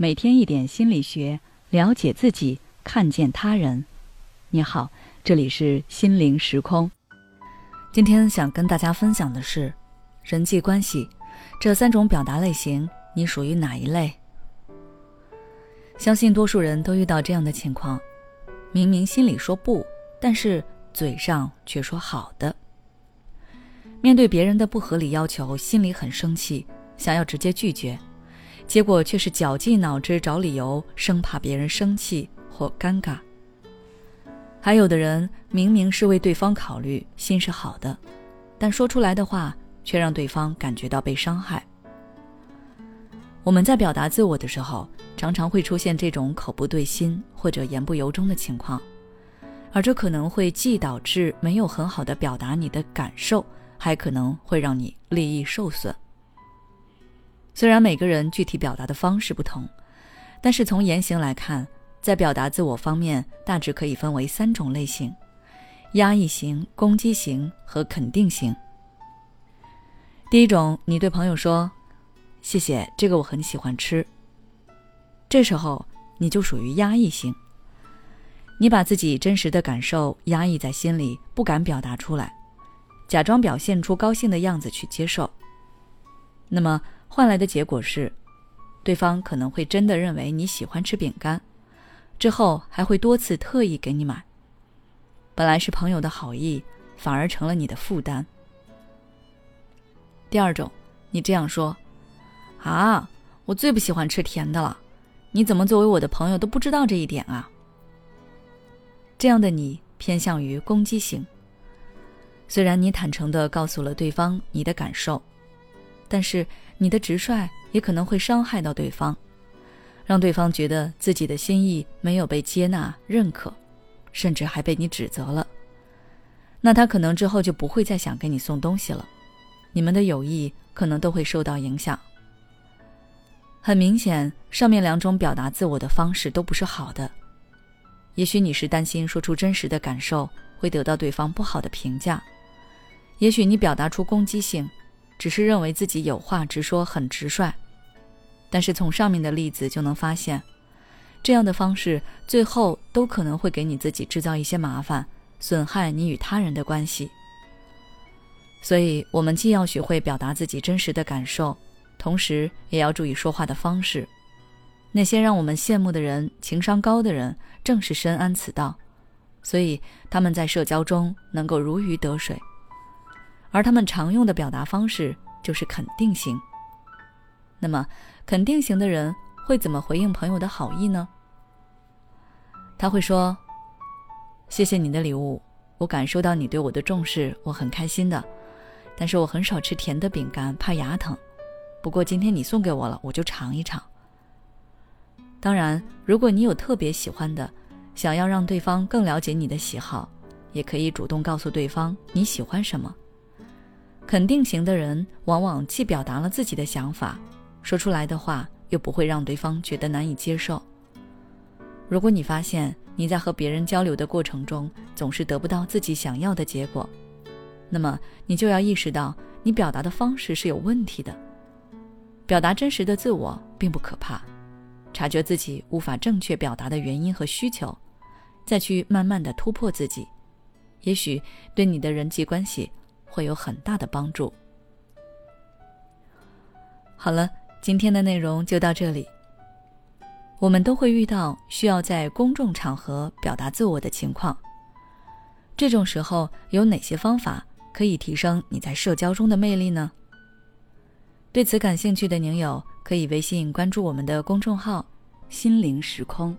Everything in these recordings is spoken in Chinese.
每天一点心理学，了解自己，看见他人。你好，这里是心灵时空。今天想跟大家分享的是人际关系这三种表达类型，你属于哪一类？相信多数人都遇到这样的情况：明明心里说不，但是嘴上却说好的。面对别人的不合理要求，心里很生气，想要直接拒绝，结果却是绞尽脑汁找理由，生怕别人生气或尴尬。还有的人明明是为对方考虑，心是好的，但说出来的话却让对方感觉到被伤害。我们在表达自我的时候，常常会出现这种口不对心或者言不由衷的情况，而这可能会既导致没有很好的表达你的感受。还可能会让你利益受损。虽然每个人具体表达的方式不同，但是从言行来看，在表达自我方面，大致可以分为三种类型：压抑型、攻击型和肯定型。第一种，你对朋友说：“谢谢，这个我很喜欢吃。”这时候你就属于压抑型，你把自己真实的感受压抑在心里，不敢表达出来。假装表现出高兴的样子去接受，那么换来的结果是，对方可能会真的认为你喜欢吃饼干，之后还会多次特意给你买。本来是朋友的好意，反而成了你的负担。第二种，你这样说：“啊，我最不喜欢吃甜的了，你怎么作为我的朋友都不知道这一点啊？”这样的你偏向于攻击性。虽然你坦诚地告诉了对方你的感受，但是你的直率也可能会伤害到对方，让对方觉得自己的心意没有被接纳、认可，甚至还被你指责了。那他可能之后就不会再想给你送东西了，你们的友谊可能都会受到影响。很明显，上面两种表达自我的方式都不是好的。也许你是担心说出真实的感受会得到对方不好的评价。也许你表达出攻击性，只是认为自己有话直说，很直率。但是从上面的例子就能发现，这样的方式最后都可能会给你自己制造一些麻烦，损害你与他人的关系。所以，我们既要学会表达自己真实的感受，同时也要注意说话的方式。那些让我们羡慕的人，情商高的人，正是深谙此道，所以他们在社交中能够如鱼得水。而他们常用的表达方式就是肯定型。那么，肯定型的人会怎么回应朋友的好意呢？他会说：“谢谢你的礼物，我感受到你对我的重视，我很开心的。但是我很少吃甜的饼干，怕牙疼。不过今天你送给我了，我就尝一尝。当然，如果你有特别喜欢的，想要让对方更了解你的喜好，也可以主动告诉对方你喜欢什么。”肯定型的人往往既表达了自己的想法，说出来的话又不会让对方觉得难以接受。如果你发现你在和别人交流的过程中总是得不到自己想要的结果，那么你就要意识到你表达的方式是有问题的。表达真实的自我并不可怕，察觉自己无法正确表达的原因和需求，再去慢慢的突破自己，也许对你的人际关系。会有很大的帮助。好了，今天的内容就到这里。我们都会遇到需要在公众场合表达自我的情况，这种时候有哪些方法可以提升你在社交中的魅力呢？对此感兴趣的宁友可以微信关注我们的公众号“心灵时空”，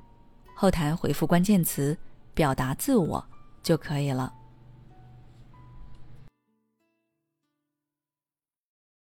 后台回复关键词“表达自我”就可以了。